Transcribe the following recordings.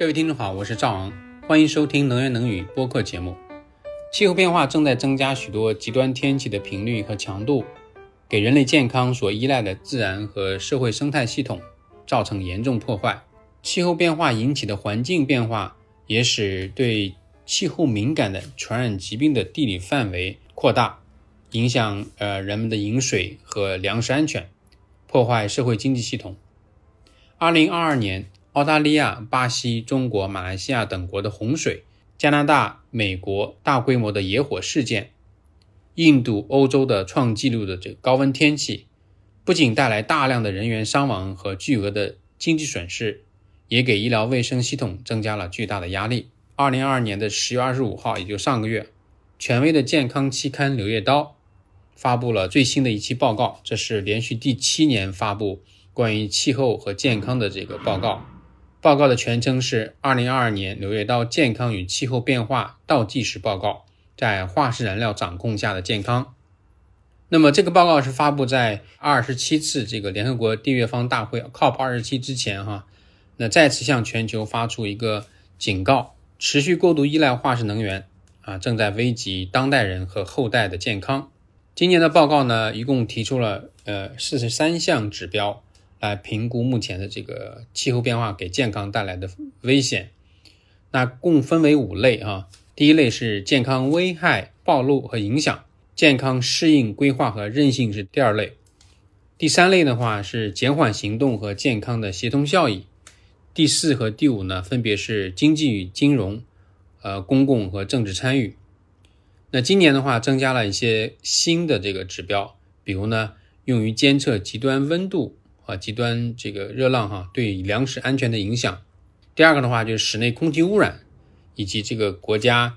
各位听众好，我是赵昂，欢迎收听能言能语播客节目。气候变化正在增加许多极端天气的频率和强度，给人类健康所依赖的自然和社会生态系统造成严重破坏。气候变化引起的环境变化，也使对气候敏感的传染疾病的地理范围扩大，影响呃人们的饮水和粮食安全，破坏社会经济系统。二零二二年。澳大利亚、巴西、中国、马来西亚等国的洪水，加拿大、美国大规模的野火事件，印度、欧洲的创纪录的这个高温天气，不仅带来大量的人员伤亡和巨额的经济损失，也给医疗卫生系统增加了巨大的压力。二零二二年的十月二十五号，也就上个月，权威的健康期刊《柳叶刀》发布了最新的一期报告，这是连续第七年发布关于气候和健康的这个报告。报告的全称是《二零二二年柳叶刀健康与气候变化倒计时报告：在化石燃料掌控下的健康》。那么，这个报告是发布在二十七次这个联合国缔约方大会 COP 二十七之前，哈，那再次向全球发出一个警告：持续过度依赖化石能源啊，正在危及当代人和后代的健康。今年的报告呢，一共提出了呃四十三项指标。来评估目前的这个气候变化给健康带来的危险，那共分为五类啊。第一类是健康危害暴露和影响，健康适应规划和韧性是第二类。第三类的话是减缓行动和健康的协同效益。第四和第五呢，分别是经济与金融，呃，公共和政治参与。那今年的话，增加了一些新的这个指标，比如呢，用于监测极端温度。啊，极端这个热浪哈，对粮食安全的影响。第二个的话就是室内空气污染，以及这个国家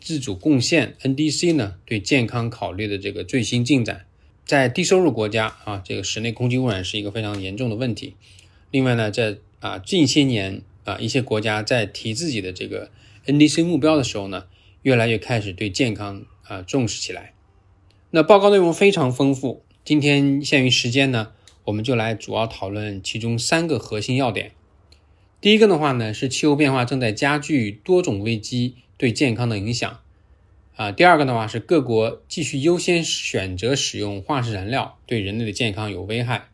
自主贡献 NDC 呢对健康考虑的这个最新进展。在低收入国家啊，这个室内空气污染是一个非常严重的问题。另外呢，在啊近些年啊一些国家在提自己的这个 NDC 目标的时候呢，越来越开始对健康啊重视起来。那报告内容非常丰富，今天限于时间呢。我们就来主要讨论其中三个核心要点。第一个的话呢，是气候变化正在加剧多种危机对健康的影响。啊，第二个的话是各国继续优先选择使用化石燃料，对人类的健康有危害。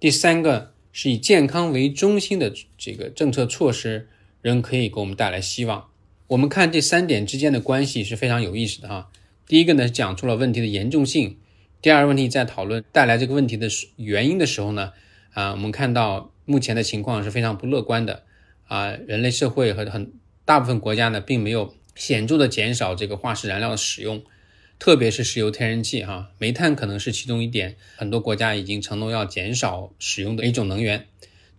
第三个是以健康为中心的这个政策措施，仍可以给我们带来希望。我们看这三点之间的关系是非常有意思的哈。第一个呢，讲出了问题的严重性。第二个问题，在讨论带来这个问题的原因的时候呢，啊，我们看到目前的情况是非常不乐观的，啊，人类社会和很大部分国家呢，并没有显著的减少这个化石燃料的使用，特别是石油、天然气，哈，煤炭可能是其中一点，很多国家已经承诺要减少使用的一种能源。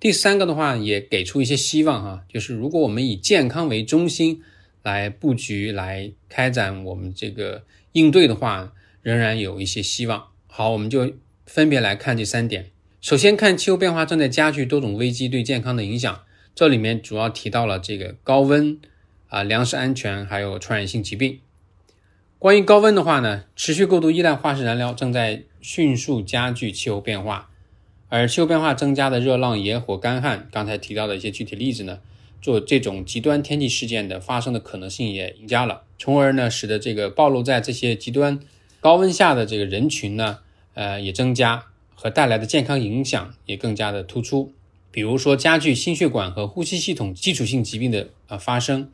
第三个的话，也给出一些希望，哈，就是如果我们以健康为中心来布局、来开展我们这个应对的话。仍然有一些希望。好，我们就分别来看这三点。首先看气候变化正在加剧多种危机对健康的影响，这里面主要提到了这个高温啊、粮食安全还有传染性疾病。关于高温的话呢，持续过度依赖化石燃料正在迅速加剧气候变化，而气候变化增加的热浪、野火、干旱，刚才提到的一些具体例子呢，做这种极端天气事件的发生的可能性也增加了，从而呢，使得这个暴露在这些极端。高温下的这个人群呢，呃，也增加，和带来的健康影响也更加的突出。比如说，加剧心血管和呼吸系统基础性疾病的啊发生，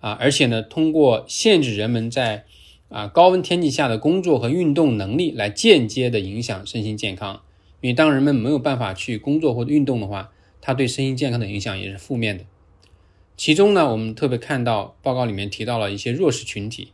啊，而且呢，通过限制人们在啊高温天气下的工作和运动能力，来间接的影响身心健康。因为当人们没有办法去工作或者运动的话，它对身心健康的影响也是负面的。其中呢，我们特别看到报告里面提到了一些弱势群体。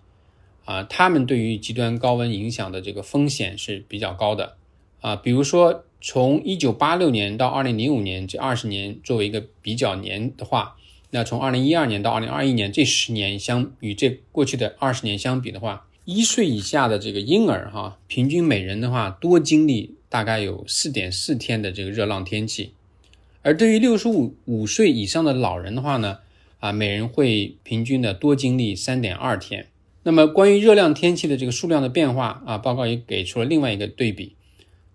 啊，他们对于极端高温影响的这个风险是比较高的啊。比如说，从一九八六年到二零零五年这二十年作为一个比较年的话，那从二零一二年到二零二一年这十年相与这过去的二十年相比的话，一岁以下的这个婴儿哈，平均每人的话多经历大概有四点四天的这个热浪天气，而对于六十五五岁以上的老人的话呢，啊，每人会平均的多经历三点二天。那么，关于热量天气的这个数量的变化啊，报告也给出了另外一个对比。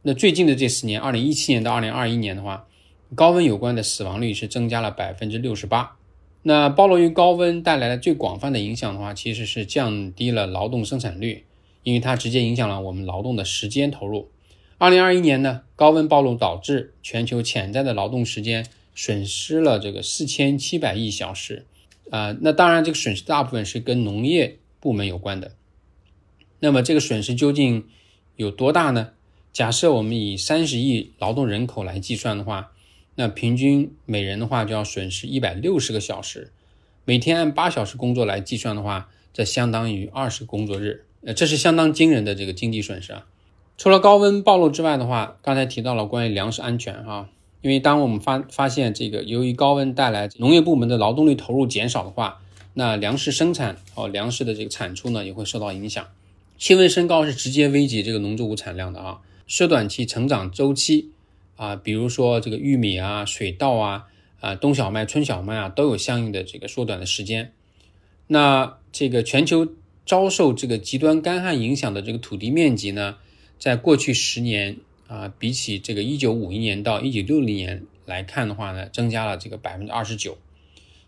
那最近的这十年，二零一七年到二零二一年的话，高温有关的死亡率是增加了百分之六十八，那暴露于高温带来的最广泛的影响的话，其实是降低了劳动生产率，因为它直接影响了我们劳动的时间投入。二零二一年呢，高温暴露导致全球潜在的劳动时间损失了这个四千七百亿小时，啊，那当然这个损失大部分是跟农业部门有关的。那么这个损失究竟有多大呢？假设我们以三十亿劳动人口来计算的话，那平均每人的话就要损失一百六十个小时，每天按八小时工作来计算的话，这相当于二十工作日，呃，这是相当惊人的这个经济损失啊。除了高温暴露之外的话，刚才提到了关于粮食安全哈，因为当我们发发现这个由于高温带来农业部门的劳动力投入减少的话，那粮食生产哦粮食的这个产出呢也会受到影响。气温升高是直接危及这个农作物产量的啊，缩短其成长周期啊，比如说这个玉米啊、水稻啊、啊冬小麦、春小麦啊都有相应的这个缩短的时间。那这个全球遭受这个极端干旱影响的这个土地面积呢？在过去十年啊，比起这个一九五一年到一九六零年来看的话呢，增加了这个百分之二十九。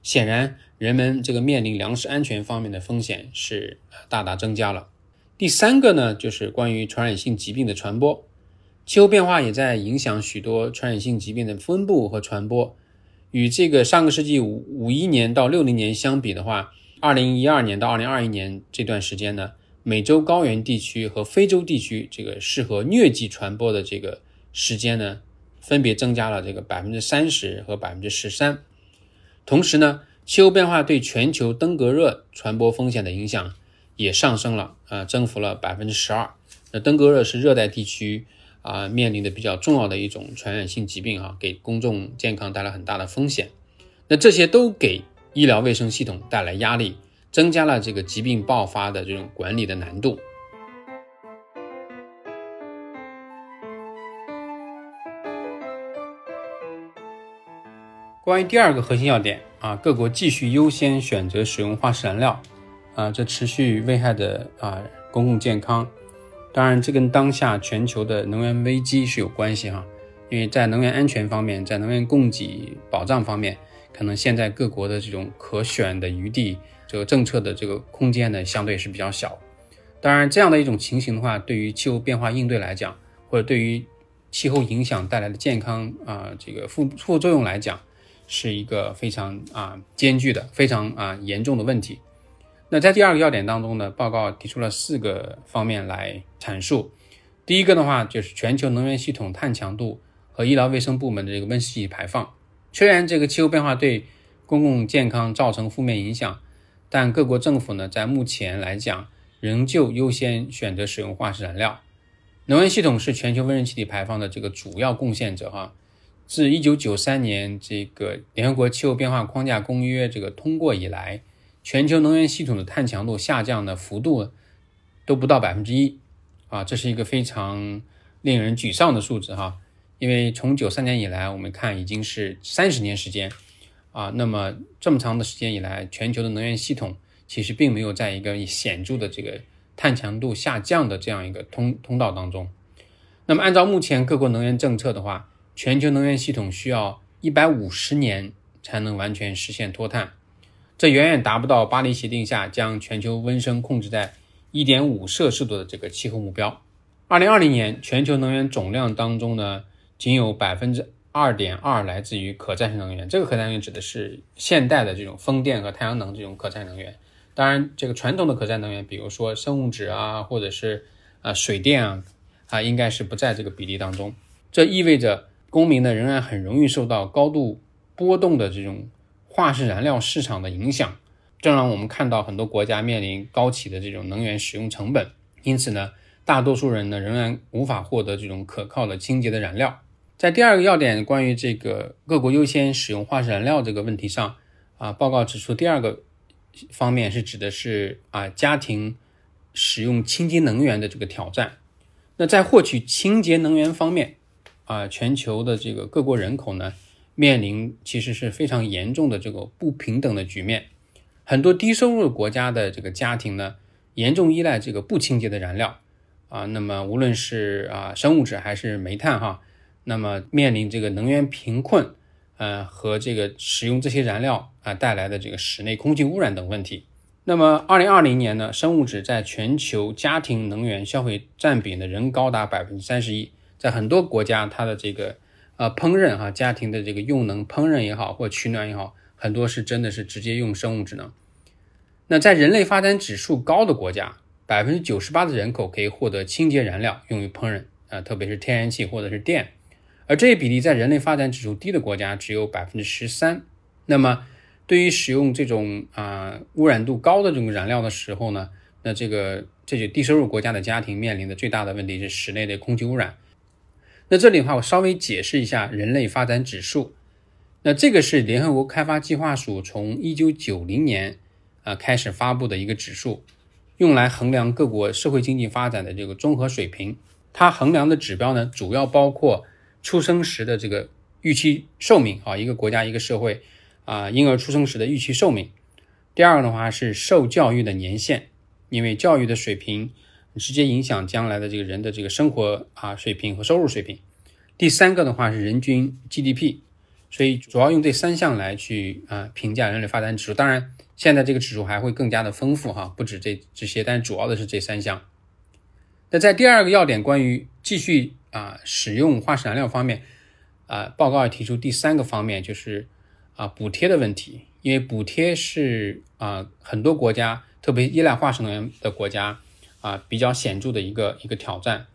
显然，人们这个面临粮食安全方面的风险是大大增加了。第三个呢，就是关于传染性疾病的传播，气候变化也在影响许多传染性疾病的分布和传播。与这个上个世纪五五一年到六零年相比的话，二零一二年到二零二一年这段时间呢？美洲高原地区和非洲地区这个适合疟疾传播的这个时间呢，分别增加了这个百分之三十和百分之十三。同时呢，气候变化对全球登革热传播风险的影响也上升了，啊，增幅了百分之十二。那登革热是热带地区啊面临的比较重要的一种传染性疾病啊，给公众健康带来很大的风险。那这些都给医疗卫生系统带来压力。增加了这个疾病爆发的这种管理的难度。关于第二个核心要点啊，各国继续优先选择使用化石燃料啊，这持续危害的啊公共健康。当然，这跟当下全球的能源危机是有关系哈，因为在能源安全方面，在能源供给保障方面，可能现在各国的这种可选的余地。这个政策的这个空间呢，相对是比较小。当然，这样的一种情形的话，对于气候变化应对来讲，或者对于气候影响带来的健康啊这个副副作用来讲，是一个非常啊艰巨的、非常啊严重的问题。那在第二个要点当中呢，报告提出了四个方面来阐述。第一个的话，就是全球能源系统碳强度和医疗卫生部门的这个温室气体排放。虽然这个气候变化对公共健康造成负面影响，但各国政府呢，在目前来讲，仍旧优先选择使用化石燃料。能源系统是全球温室气体排放的这个主要贡献者哈。自1993年这个联合国气候变化框架公约这个通过以来，全球能源系统的碳强度下降的幅度都不到百分之一啊，这是一个非常令人沮丧的数字哈。因为从93年以来，我们看已经是三十年时间。啊，那么这么长的时间以来，全球的能源系统其实并没有在一个显著的这个碳强度下降的这样一个通通道当中。那么按照目前各国能源政策的话，全球能源系统需要一百五十年才能完全实现脱碳，这远远达不到巴黎协定下将全球温升控制在一点五摄氏度的这个气候目标。二零二零年全球能源总量当中呢，仅有百分之。二点二来自于可再生能源，这个可再生能源指的是现代的这种风电和太阳能这种可再生能源。当然，这个传统的可再生能源，比如说生物质啊，或者是啊水电啊，啊应该是不在这个比例当中。这意味着公民呢仍然很容易受到高度波动的这种化石燃料市场的影响，这让我们看到很多国家面临高企的这种能源使用成本。因此呢，大多数人呢仍然无法获得这种可靠的清洁的燃料。在第二个要点，关于这个各国优先使用化石燃料这个问题上，啊，报告指出，第二个方面是指的是啊，家庭使用清洁能源的这个挑战。那在获取清洁能源方面，啊，全球的这个各国人口呢，面临其实是非常严重的这个不平等的局面。很多低收入国家的这个家庭呢，严重依赖这个不清洁的燃料，啊，那么无论是啊生物质还是煤炭哈。那么面临这个能源贫困呃和这个使用这些燃料啊带来的这个室内空气污染等问题。那么，二零二零年呢，生物质在全球家庭能源消费占比呢仍高达百分之三十一，在很多国家，它的这个呃烹饪哈家庭的这个用能烹饪也好或取暖也好，很多是真的是直接用生物质能。那在人类发展指数高的国家，百分之九十八的人口可以获得清洁燃料用于烹饪啊，特别是天然气或者是电，而这一比例在人类发展指数低的国家只有百分之十三。那么对于使用这种啊污染度高的这种燃料的时候呢，那这个这些低收入国家的家庭面临的最大的问题是室内的空气污染。那这里的话，我稍微解释一下人类发展指数。那这个是联合国开发计划署从一九九零年啊开始发布的一个指数，用来衡量各国社会经济发展的这个综合水平。它衡量的指标呢，主要包括出生时的这个预期寿命啊，一个国家一个社会。啊，婴儿出生时的预期寿命。第二个的话是受教育的年限，因为教育的水平直接影响将来的这个人的这个生活啊水平和收入水平。第三个的话是人均 GDP，所以主要用这三项来去啊评价人类发展指数。当然，现在这个指数还会更加的丰富哈，不止这这些，但主要的是这三项。那在第二个要点关于继续啊使用化石燃料方面啊，报告提出第三个方面就是。啊，补贴的问题，因为补贴是啊很多国家，特别依赖化石能源的国家啊比较显著的一个一个挑战。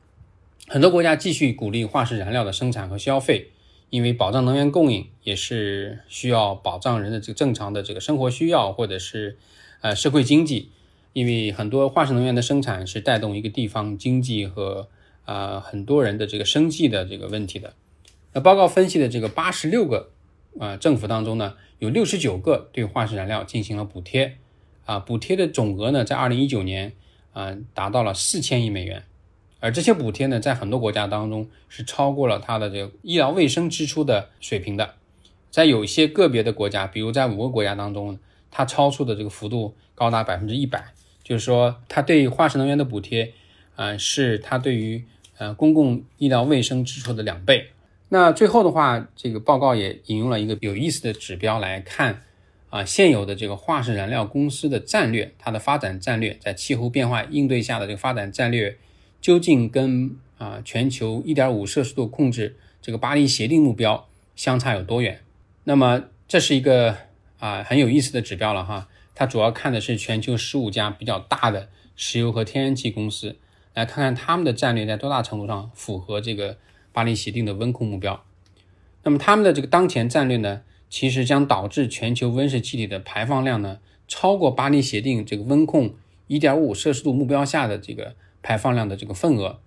很多国家继续鼓励化石燃料的生产和消费，因为保障能源供应也是需要保障人的这个正常的这个生活需要，或者是呃社会经济。因为很多化石能源的生产是带动一个地方经济和啊很多人的这个生计的这个问题的。那报告分析的这个八十六个。啊，政府当中呢，有六十九个对化石燃料进行了补贴，啊，补贴的总额呢，在二零一九年嗯，达到了四千亿美元，而这些补贴呢，在很多国家当中是超过了它的这个医疗卫生支出的水平的，在有些个别的国家，比如在五个国家当中，它超出的这个幅度高达百分之一百，就是说，它对化石能源的补贴，啊，是它对于呃公共医疗卫生支出的两倍。那最后的话，这个报告也引用了一个有意思的指标来看，啊，现有的这个化石燃料公司的战略，它的发展战略在气候变化应对下的这个发展战略，究竟跟啊全球1.5摄氏度控制这个巴黎协定目标相差有多远？那么这是一个啊很有意思的指标了哈，它主要看的是全球十五家比较大的石油和天然气公司，来看看他们的战略在多大程度上符合这个。巴黎协定的温控目标，那么他们的这个当前战略呢，其实将导致全球温室气体的排放量呢超过巴黎协定这个温控1.5摄氏度目标下的这个排放量的这个份额。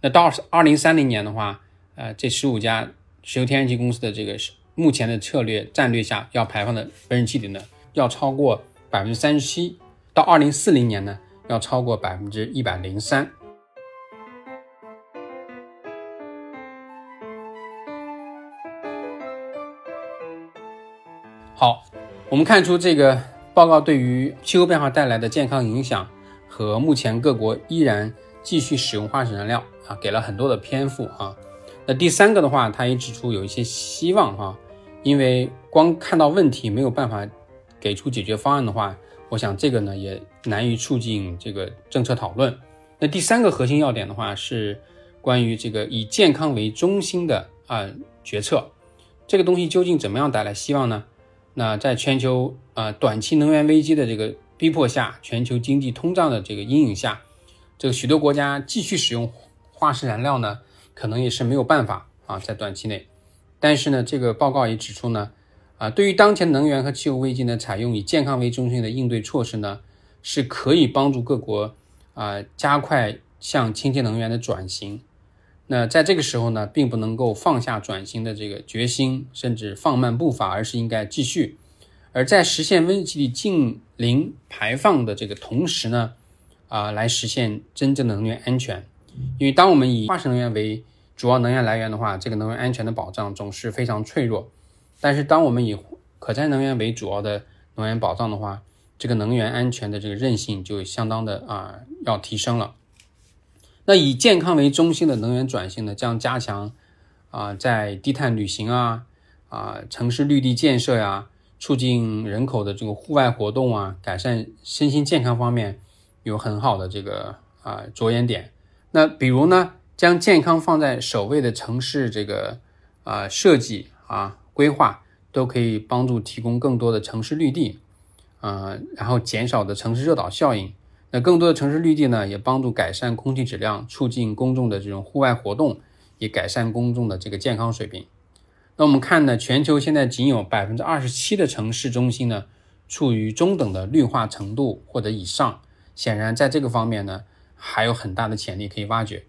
那到2030年的话，呃，这十五家石油天然气公司的这个目前的策略战略下要排放的温室气体呢，要超过百分之三十七，到2040年呢，要超过百分之一百零三。好，我们看出这个报告对于气候变化带来的健康影响和目前各国依然继续使用化石燃料啊，给了很多的篇幅啊。那第三个的话，他也指出有一些希望哈，因为光看到问题没有办法给出解决方案的话，我想这个呢也难于促进这个政策讨论。那第三个核心要点的话是关于这个以健康为中心的啊决策，这个东西究竟怎么样带来希望呢？那在全球啊短期能源危机的这个逼迫下，全球经济通胀的这个阴影下，这个许多国家继续使用化石燃料呢，可能也是没有办法啊，在短期内。但是呢，这个报告也指出呢，啊，对于当前能源和气候危机呢，采用以健康为中心的应对措施呢，是可以帮助各国啊加快向清洁能源的转型。那在这个时候呢，并不能够放下转型的这个决心，甚至放慢步伐，而是应该继续。而在实现温室气体净零排放的这个同时呢，啊，来实现真正能源安全。因为当我们以化石能源为主要能源来源的话，这个能源安全的保障总是非常脆弱。但是当我们以可再生能源为主要的能源保障的话，这个能源安全的这个韧性就相当的啊要提升了。那以健康为中心的能源转型呢，将加强啊，在低碳旅行啊、啊城市绿地建设呀，促进人口的这个户外活动啊，改善身心健康方面有很好的这个啊着眼点。那比如呢，将健康放在首位的城市这个啊设计啊规划，都可以帮助提供更多的城市绿地，啊，然后减少的城市热岛效应。那更多的城市绿地呢，也帮助改善空气质量，促进公众的这种户外活动，也改善公众的这个健康水平。那我们看呢，全球现在仅有百分之二十七的城市中心呢，处于中等的绿化程度或者以上。显然，在这个方面呢，还有很大的潜力可以挖掘。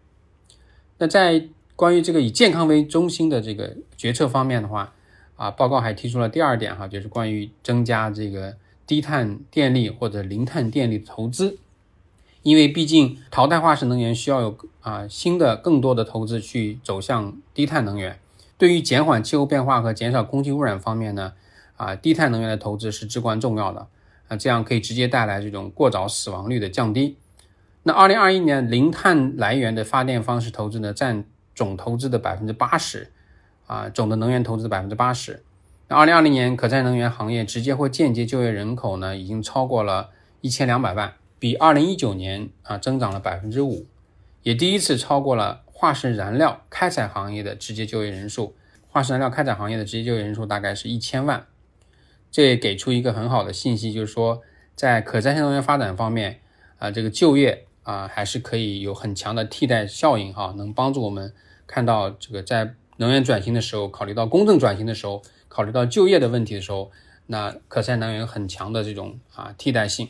那在关于这个以健康为中心的这个决策方面的话，啊，报告还提出了第二点哈，就是关于增加这个低碳电力或者零碳电力投资。因为毕竟淘汰化石能源需要有啊新的更多的投资去走向低碳能源，对于减缓气候变化和减少空气污染方面呢，啊低碳能源的投资是至关重要的啊，这样可以直接带来这种过早死亡率的降低。那二零二一年零碳来源的发电方式投资呢，占总投资的百分之八十啊，总的能源投资的百分之八十。那二零二零年可再生能源行业直接或间接就业人口呢，已经超过了一千两百万。比二零一九年啊增长了百分之五，也第一次超过了化石燃料开采行业的直接就业人数。化石燃料开采行业的直接就业人数大概是一千万，这也给出一个很好的信息，就是说在可再生能源发展方面啊，这个就业啊还是可以有很强的替代效应哈，能帮助我们看到这个在能源转型的时候，考虑到公正转型的时候，考虑到就业的问题的时候，那可再生能源很强的这种啊替代性。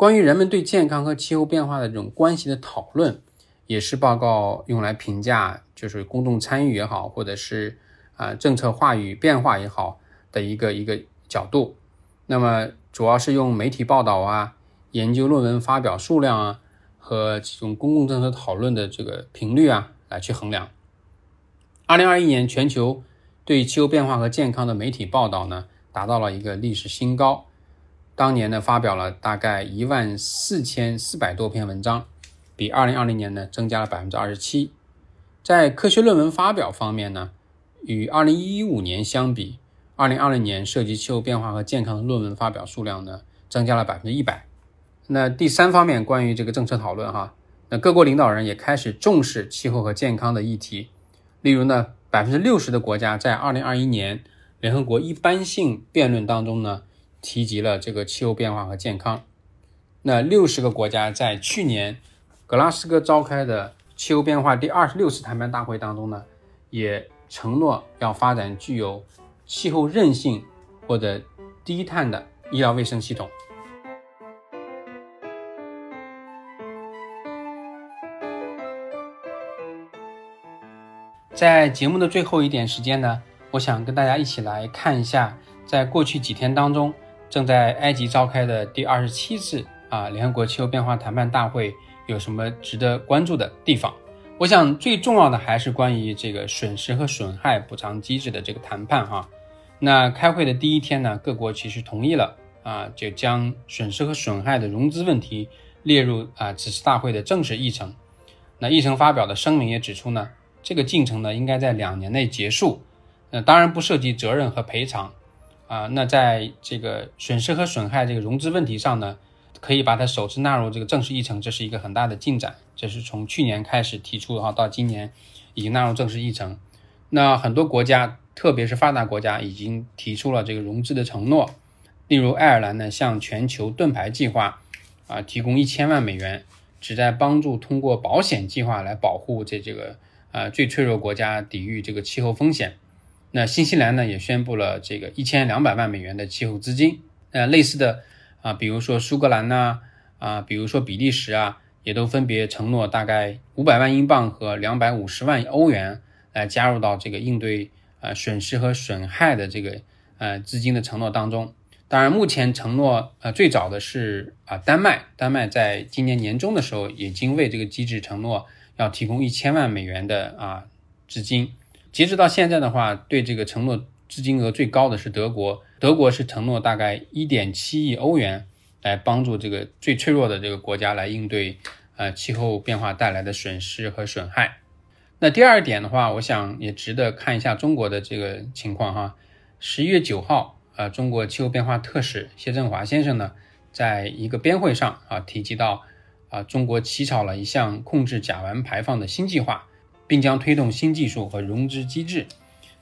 关于人们对健康和气候变化的这种关系的讨论，也是报告用来评价，就是公众参与也好，或者是啊政策话语变化也好的一个一个角度。那么主要是用媒体报道啊、研究论文发表数量啊和这种公共政策讨论的这个频率啊来去衡量。二零二一年全球对气候变化和健康的媒体报道呢，达到了一个历史新高。当年呢，发表了大概一万四千四百多篇文章，比二零二零年呢增加了百分之二十七。在科学论文发表方面呢，与二零一五年相比，二零二零年涉及气候变化和健康的论文发表数量呢增加了百分之一百。那第三方面，关于这个政策讨论哈，那各国领导人也开始重视气候和健康的议题。例如呢，百分之六十的国家在二零二一年联合国一般性辩论当中呢。提及了这个气候变化和健康。那六十个国家在去年格拉斯哥召开的气候变化第二十六次谈判大会当中呢，也承诺要发展具有气候韧性或者低碳的医疗卫生系统。在节目的最后一点时间呢，我想跟大家一起来看一下，在过去几天当中。正在埃及召开的第二十七次啊联合国气候变化谈判大会有什么值得关注的地方？我想最重要的还是关于这个损失和损害补偿机制的这个谈判哈。那开会的第一天呢，各国其实同意了啊，就将损失和损害的融资问题列入啊此次大会的正式议程。那议程发表的声明也指出呢，这个进程呢应该在两年内结束，那当然不涉及责任和赔偿。啊，那在这个损失和损害这个融资问题上呢，可以把它首次纳入这个正式议程，这是一个很大的进展。这是从去年开始提出的哈，到今年已经纳入正式议程。那很多国家，特别是发达国家，已经提出了这个融资的承诺。例如，爱尔兰呢，向全球盾牌计划啊提供一千万美元，旨在帮助通过保险计划来保护这这个啊最脆弱国家抵御这个气候风险。那新西兰呢也宣布了这个一千两百万美元的气候资金，呃，类似的啊，比如说苏格兰呐，啊，比如说比利时啊，也都分别承诺大概五百万英镑和两百五十万欧元来加入到这个应对呃损失和损害的这个呃资金的承诺当中。当然，目前承诺呃最早的是啊丹麦，丹麦在今年年中的时候已经为这个机制承诺要提供一千万美元的啊资金。截止到现在的话，对这个承诺资金额最高的是德国，德国是承诺大概一点七亿欧元，来帮助这个最脆弱的这个国家来应对呃气候变化带来的损失和损害。那第二点的话，我想也值得看一下中国的这个情况哈。十一月九号，啊，中国气候变化特使谢振华先生呢，在一个边会上啊，提及到啊，中国起草了一项控制甲烷排放的新计划，并将推动新技术和融资机制，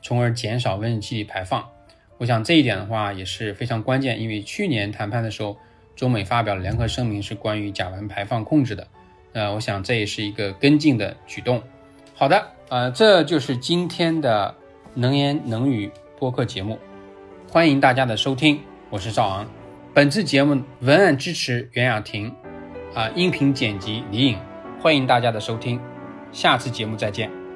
从而减少温室气体排放。我想这一点的话也是非常关键，因为去年谈判的时候，中美发表了联合声明，是关于甲烷排放控制的。呃，我想这也是一个跟进的举动。好的，呃，这就是今天的能言能语。播客节目，欢迎大家的收听，我是赵昂。本次节目文案支持袁雅婷，啊，音频剪辑李颖，欢迎大家的收听，下次节目再见。